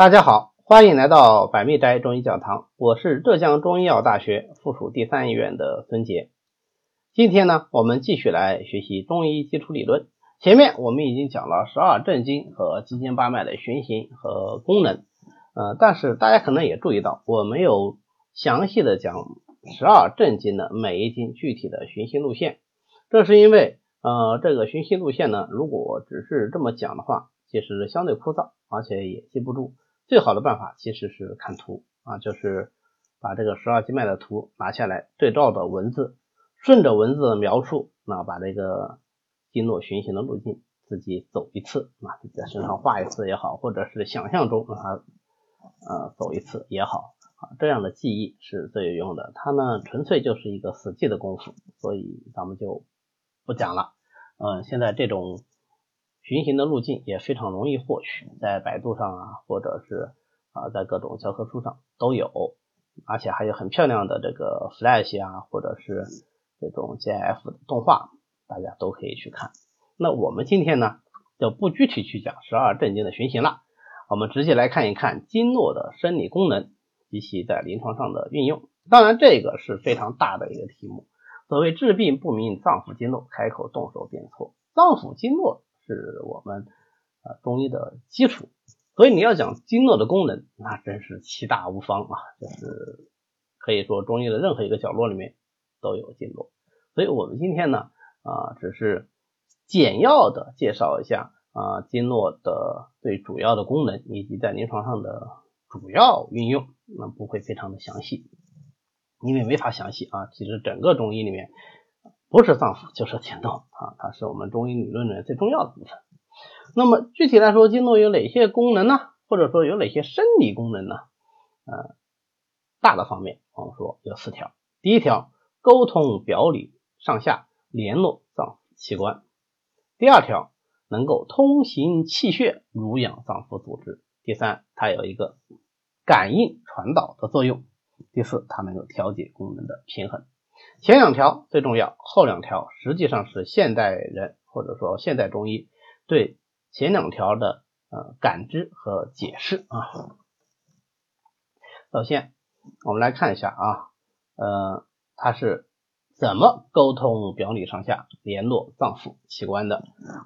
大家好，欢迎来到百密斋中医讲堂，我是浙江中医药大学附属第三医院的孙杰。今天呢，我们继续来学习中医基础理论。前面我们已经讲了十二正经和七经八脉的循行和功能，呃，但是大家可能也注意到，我没有详细的讲十二正经的每一经具体的循行路线。这是因为，呃，这个循行路线呢，如果只是这么讲的话，其实相对枯燥，而且也记不住。最好的办法其实是看图啊，就是把这个十二经脉的图拿下来，对照的文字，顺着文字的描述，那把这个经络循行的路径自己走一次啊，在身上画一次也好，或者是想象中让它呃走一次也好啊，这样的记忆是最有用的。它呢纯粹就是一个死记的功夫，所以咱们就不讲了。嗯，现在这种。循行的路径也非常容易获取，在百度上啊，或者是啊，在各种教科书上都有，而且还有很漂亮的这个 Flash 啊，或者是这种 GIF 动画，大家都可以去看。那我们今天呢，就不具体去讲十二正经的循行了，我们直接来看一看经络的生理功能及其在临床上的运用。当然，这个是非常大的一个题目。所谓治病不明脏腑经络，开口动手便错。脏腑经络。是我们啊中医的基础，所以你要讲经络的功能，那真是其大无方啊，就是可以说中医的任何一个角落里面都有经络。所以我们今天呢啊只是简要的介绍一下啊经络的最主要的功能以及在临床上的主要运用，那不会非常的详细，因为没法详细啊。其实整个中医里面。不是脏腑就是前动啊，它是我们中医理论里面最重要的部分。那么具体来说，经络有哪些功能呢？或者说有哪些生理功能呢？呃，大的方面我们说有四条。第一条，沟通表里上下，联络脏腑器官。第二条，能够通行气血，濡养脏腑组织。第三，它有一个感应传导的作用。第四，它能够调节功能的平衡。前两条最重要，后两条实际上是现代人或者说现代中医对前两条的呃感知和解释啊。首先我们来看一下啊，呃，它是。怎么沟通表里上下，联络脏腑器官的？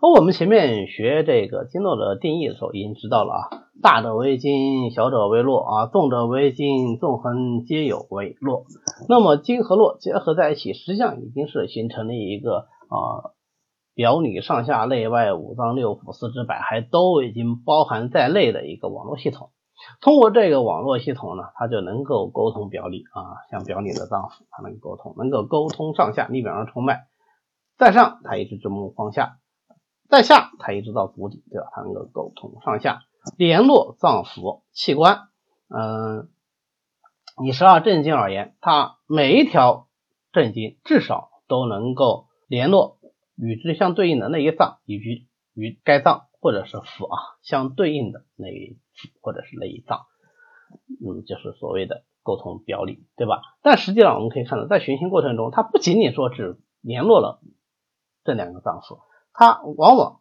而我们前面学这个经络的定义的时候，已经知道了啊，大者为经，小者为络啊，纵者为经，纵横皆有为络。那么经和络结合在一起，实际上已经是形成了一个啊，表里上下内外五脏六腑四肢百骸都已经包含在内的一个网络系统。通过这个网络系统呢，它就能够沟通表里啊，像表里的脏腑，它能沟通，能够沟通上下。你比方说冲脉，在上它一直直目方下，在下它一直到足底，对吧？它能够沟通上下，联络脏腑器官。嗯，以十二正经而言，它每一条正经至少都能够联络与之相对应的那一脏，以及与该脏或者是腑啊相对应的那一腑。或者是那一脏，嗯，就是所谓的沟通表里，对吧？但实际上我们可以看到，在循行过程中，它不仅仅说只联络了这两个脏腑，它往往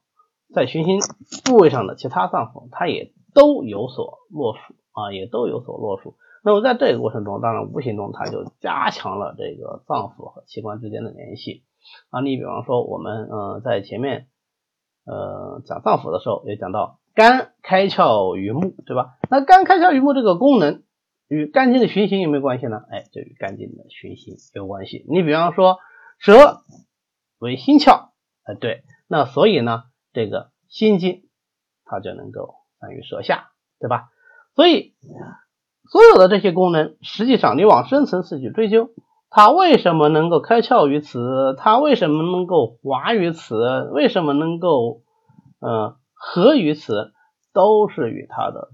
在循行部位上的其他脏腑，它也都有所络属啊，也都有所络属。那么在这个过程中，当然无形中它就加强了这个脏腑和器官之间的联系啊。你比方说，我们嗯在前面呃讲脏腑的时候，也讲到。肝开窍于目，对吧？那肝开窍于目这个功能与肝经的循行有没有关系呢？哎，就与肝经的循行有关系。你比方说，舌为心窍，哎，对，那所以呢，这个心经它就能够散于舌下，对吧？所以所有的这些功能，实际上你往深层次去追究，它为什么能够开窍于此？它为什么能够滑于此？为什么能够嗯？合于此，都是与它的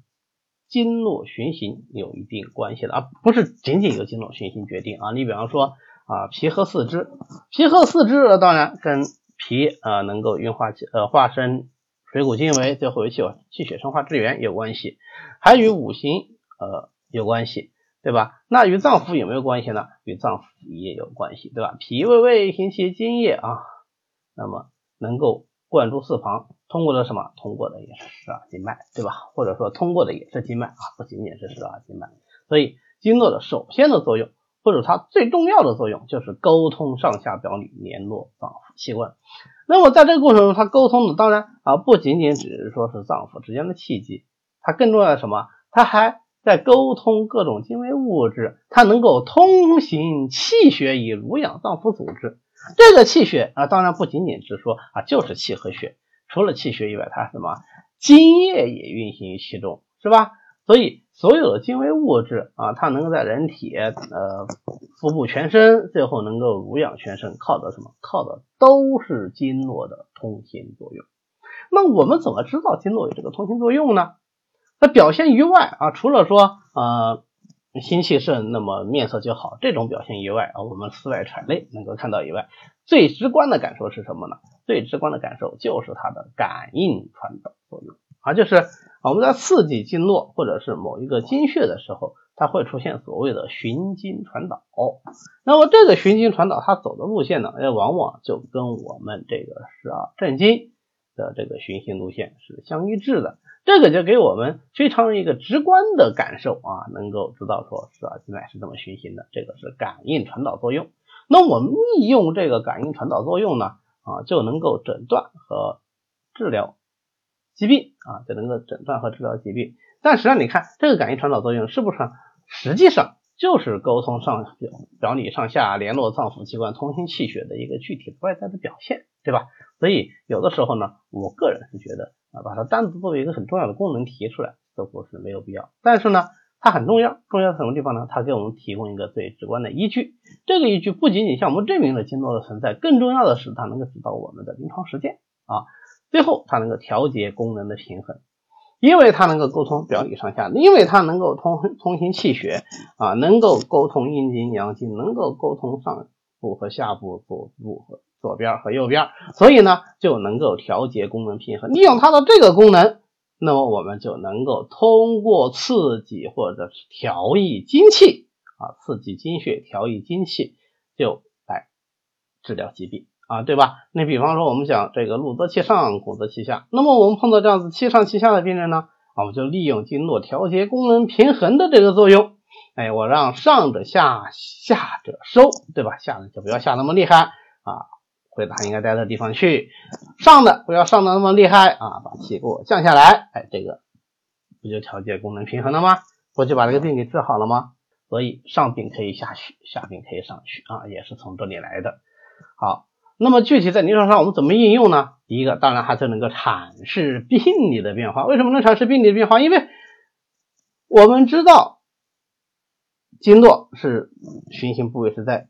经络循行有一定关系的，而不是仅仅由经络循行决定啊。你比方说啊，皮和四肢，皮和四肢当然跟脾啊能够运化气呃化生水谷精微，最后为气气血生化之源有关系，还与五行呃有关系，对吧？那与脏腑有没有关系呢？与脏腑也有关系，对吧？脾胃胃行其津液啊，那么能够灌注四方。通过的什么？通过的也是十二经脉，对吧？或者说通过的也是经脉啊，不仅仅是十二经脉。所以经络的首先的作用，或者它最重要的作用，就是沟通上下表里，联络脏腑器官。那么在这个过程中，它沟通的当然啊，不仅仅只是说是脏腑之间的气机，它更重要的什么？它还在沟通各种精微物质，它能够通行气血以濡养脏腑组织。这个气血啊，当然不仅仅是说啊，就是气和血。除了气血以外，它什么津液也运行于其中，是吧？所以所有的精微物质啊，它能够在人体呃腹部全身，最后能够濡养全身，靠的什么？靠的都是经络的通行作用。那我们怎么知道经络有这个通行作用呢？它表现于外啊，除了说呃心气盛，那么面色就好这种表现以外啊，我们四外揣内能够看到以外，最直观的感受是什么呢？最直观的感受就是它的感应传导作用啊，就是我们在刺激经络或者是某一个经穴的时候，它会出现所谓的循经传导。那么这个循经传导它走的路线呢，也往往就跟我们这个十二正经的这个循行路线是相一致的。这个就给我们非常一个直观的感受啊，能够知道说十二经脉是这么循行的，这个是感应传导作用。那我们利用这个感应传导作用呢？啊，就能够诊断和治疗疾病啊，就能够诊断和治疗疾病。但实际上，你看这个感应传导作用是不是实际上就是沟通上表表里上下、联络脏腑器官、通行气血的一个具体外在的表现，对吧？所以有的时候呢，我个人是觉得啊，把它单独作为一个很重要的功能提出来，似乎是没有必要。但是呢，它很重要，重要在什么地方呢？它给我们提供一个最直观的依据。这个依据不仅仅向我们证明了经络的存在，更重要的是它能够指导我们的临床实践啊。最后，它能够调节功能的平衡，因为它能够沟通表里上下，因为它能够通通行气血啊，能够沟通阴经阳经，能够沟通上部和下部、左部和左边和右边，所以呢，就能够调节功能平衡。利用它的这个功能。那么我们就能够通过刺激或者是调益精气啊，刺激精血，调益精气，就来治疗疾病啊，对吧？那比方说我们讲这个路则气上，苦则气下，那么我们碰到这样子气上气下的病人呢，我们就利用经络调节功能平衡的这个作用，哎，我让上者下，下者收，对吧？下的就不要下那么厉害啊。回答应该待的地方去，上的不要上的那么厉害啊，把气给我降下来，哎，这个不就调节功能平衡了吗？不就把这个病给治好了吗？所以上病可以下虚，下病可以上虚啊，也是从这里来的。好，那么具体在临床上我们怎么应用呢？第一个当然还是能够阐释病理的变化。为什么能阐释病理的变化？因为我们知道经络是循行部位是在。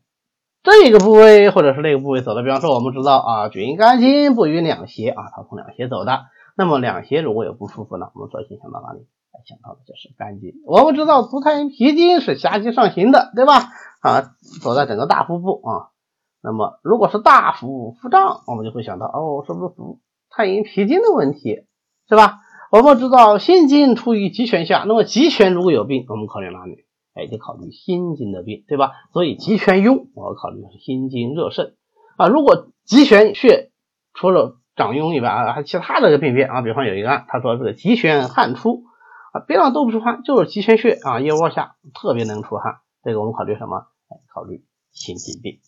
这个部位或者是那个部位走的，比方说我们知道啊，厥肝经不与两胁啊，它从两胁走的。那么两胁如果有不舒服呢，我们首先想到哪里？想到的就是肝经。我们知道足太阴脾经是下经上行的，对吧？啊，走在整个大腹部啊。那么如果是大腹腹胀，我们就会想到哦，是不是足太阴脾经的问题，是吧？我们知道心经处于极泉下，那么极泉如果有病，我们考虑哪里？哎，就考虑心经的病，对吧？所以极泉痈，我要考虑的是心经热盛啊。如果极泉穴除了长痈以外啊，还其他的病变啊，比方有一个案，他说这个极泉汗出啊，别上都不出汗，就是极泉穴啊腋窝下特别能出汗，这个我们考虑什么？哎，考虑心经病。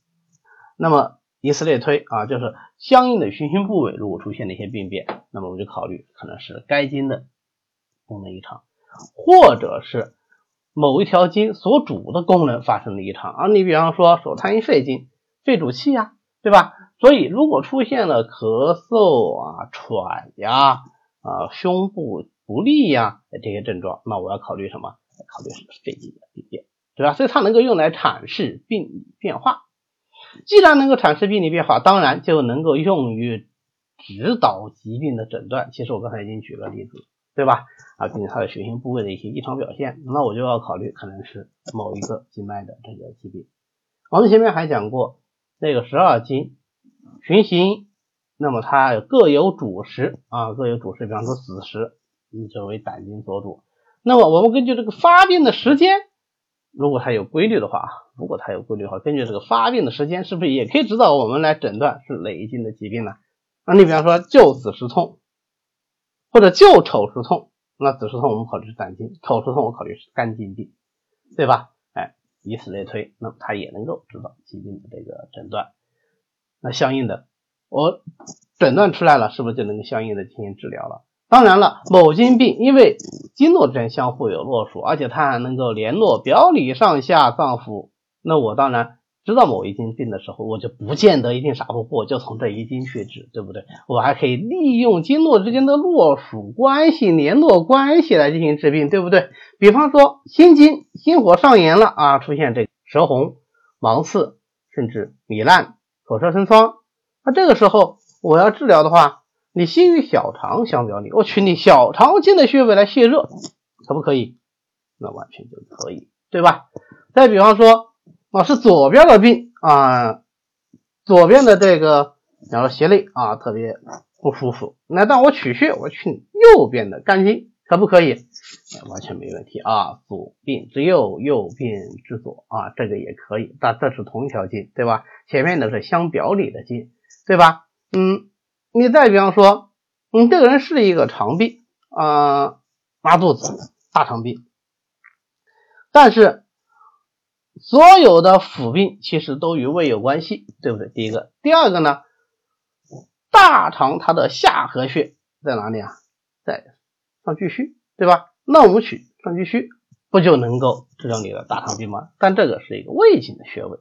那么以此类推啊，就是相应的循行部位如果出现了一些病变，那么我们就考虑可能是该经的功能异常，或者是。某一条经所主的功能发生了异常啊，你比方说手太阴肺经，肺主气呀，对吧？所以如果出现了咳嗽啊、喘呀、啊胸部不利呀这些症状，那我要考虑什么？考虑是肺经的病变，对吧？所以它能够用来阐释病理变化。既然能够阐释病理变化，当然就能够用于指导疾病的诊断。其实我刚才已经举了例子。对吧？啊，根据它的血行部位的一些异常表现，那我就要考虑可能是某一个经脉的这个疾病。我们前面还讲过，那个十二经循行，那么它各有主食啊，各有主食。比方说子时，你作为胆经所主。那么我们根据这个发病的时间，如果它有规律的话，如果它有规律的话，根据这个发病的时间，是不是也可以指导我们来诊断是哪一经的疾病呢？那你比方说就子时痛。或者就丑时痛，那子时痛我们考虑是胆经，丑时痛我考虑是肝经病，对吧？哎，以此类推，那么它也能够指导疾病的这个诊断。那相应的，我诊断出来了，是不是就能够相应的进行治疗了？当然了，某经病因为经络之间相互有络属，而且它还能够联络表里上下脏腑，那我当然知道某一经病的时候，我就不见得一定傻乎乎就从这一经去治，对不对？我还可以利用经络之间的络属关系、联络关系来进行治病，对不对？比方说心经心火上炎了啊，出现这舌红、芒刺，甚至糜烂、口舌生疮，那这个时候我要治疗的话。你心与小肠相表里，我取你小肠经的穴位来泄热，可不可以？那完全就可以，对吧？再比方说，啊是左边的病啊，左边的这个，比方说胁肋啊特别不舒服，那但我取穴，我取右边的肝经，可不可以？完全没问题啊，左病之右，右病之左啊，这个也可以，但这是同一条经，对吧？前面的是相表里的经，对吧？嗯。你再比方说，你这个人是一个肠病啊，拉肚子、大肠病，但是所有的腑病其实都与胃有关系，对不对？第一个，第二个呢，大肠它的下颌穴在哪里啊？在上巨虚，对吧？那我们取上巨虚，不就能够治疗你的大肠病吗？但这个是一个胃经的穴位，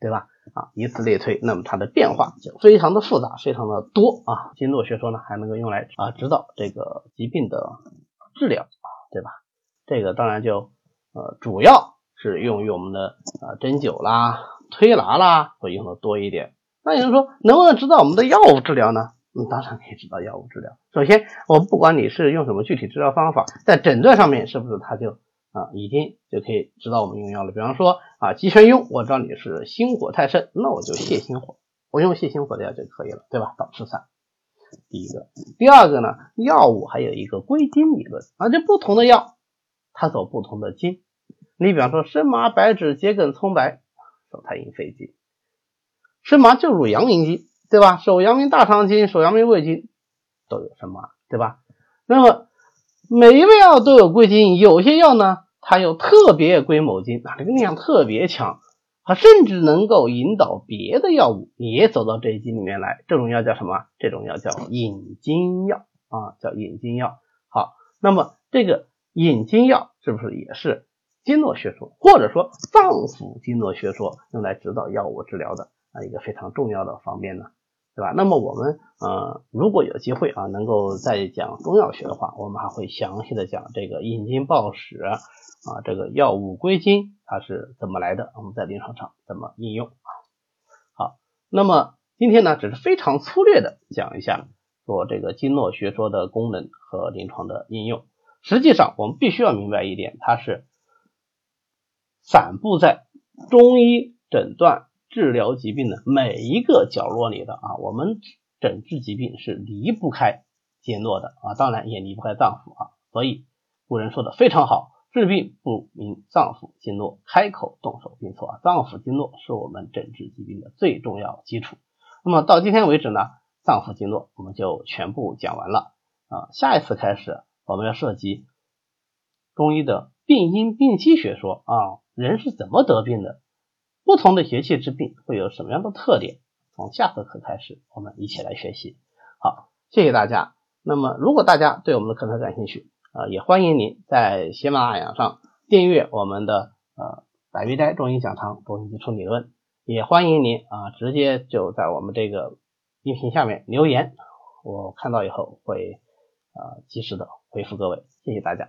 对吧？啊，以此类推，那么它的变化就非常的复杂，非常的多啊。经络学说呢，还能够用来啊指导这个疾病的治疗，对吧？这个当然就呃主要是用于我们的啊针灸啦、推拿啦会用的多一点。那有人说，能不能指导我们的药物治疗呢？嗯，当然可以指导药物治疗。首先，我不管你是用什么具体治疗方法，在诊断上面是不是它就。啊，已经就可以知道我们用药了。比方说啊，鸡眩晕，我知道你是心火太盛，那我就泻心火，我用泻心火的药就可以了，对吧？导赤散。第一个，第二个呢，药物还有一个归经理论啊，这不同的药它走不同的经。你比方说生麻、白芷、桔梗、葱白，手太阴肺经；生麻就入阳明经，对吧？手阳明大肠经、手阳明胃经都有生麻，对吧？那么每一味药都有归经，有些药呢。它又特别归某经啊，这个力量特别强，它甚至能够引导别的药物也走到这一经里面来。这种药叫什么？这种药叫引经药啊，叫引经药。好，那么这个引经药是不是也是经络学说，或者说脏腑经络学说用来指导药物治疗的啊一个非常重要的方面呢？对吧？那么我们呃，如果有机会啊，能够再讲中药学的话，我们还会详细的讲这个引经报史。啊，这个药物归经它是怎么来的？我们在临床上怎么应用啊？好，那么今天呢，只是非常粗略的讲一下说这个经络学说的功能和临床的应用。实际上，我们必须要明白一点，它是散布在中医诊断治疗疾病的每一个角落里的啊。我们诊治疾病是离不开经络的啊，当然也离不开脏腑啊。所以古人说的非常好。治病不明脏腑经络，开口动手并错啊！脏腑经络是我们诊治疾病的最重要基础。那么到今天为止呢，脏腑经络我们就全部讲完了啊。下一次开始我们要涉及中医的病因病机学说啊，人是怎么得病的？不同的邪气之病会有什么样的特点？从下次课开始，我们一起来学习。好，谢谢大家。那么如果大家对我们的课程感兴趣，啊，也欢迎您在喜马拉雅上订阅我们的呃百味斋中医讲堂中医基础理论，也欢迎您啊直接就在我们这个音频下面留言，我看到以后会啊及时的回复各位，谢谢大家。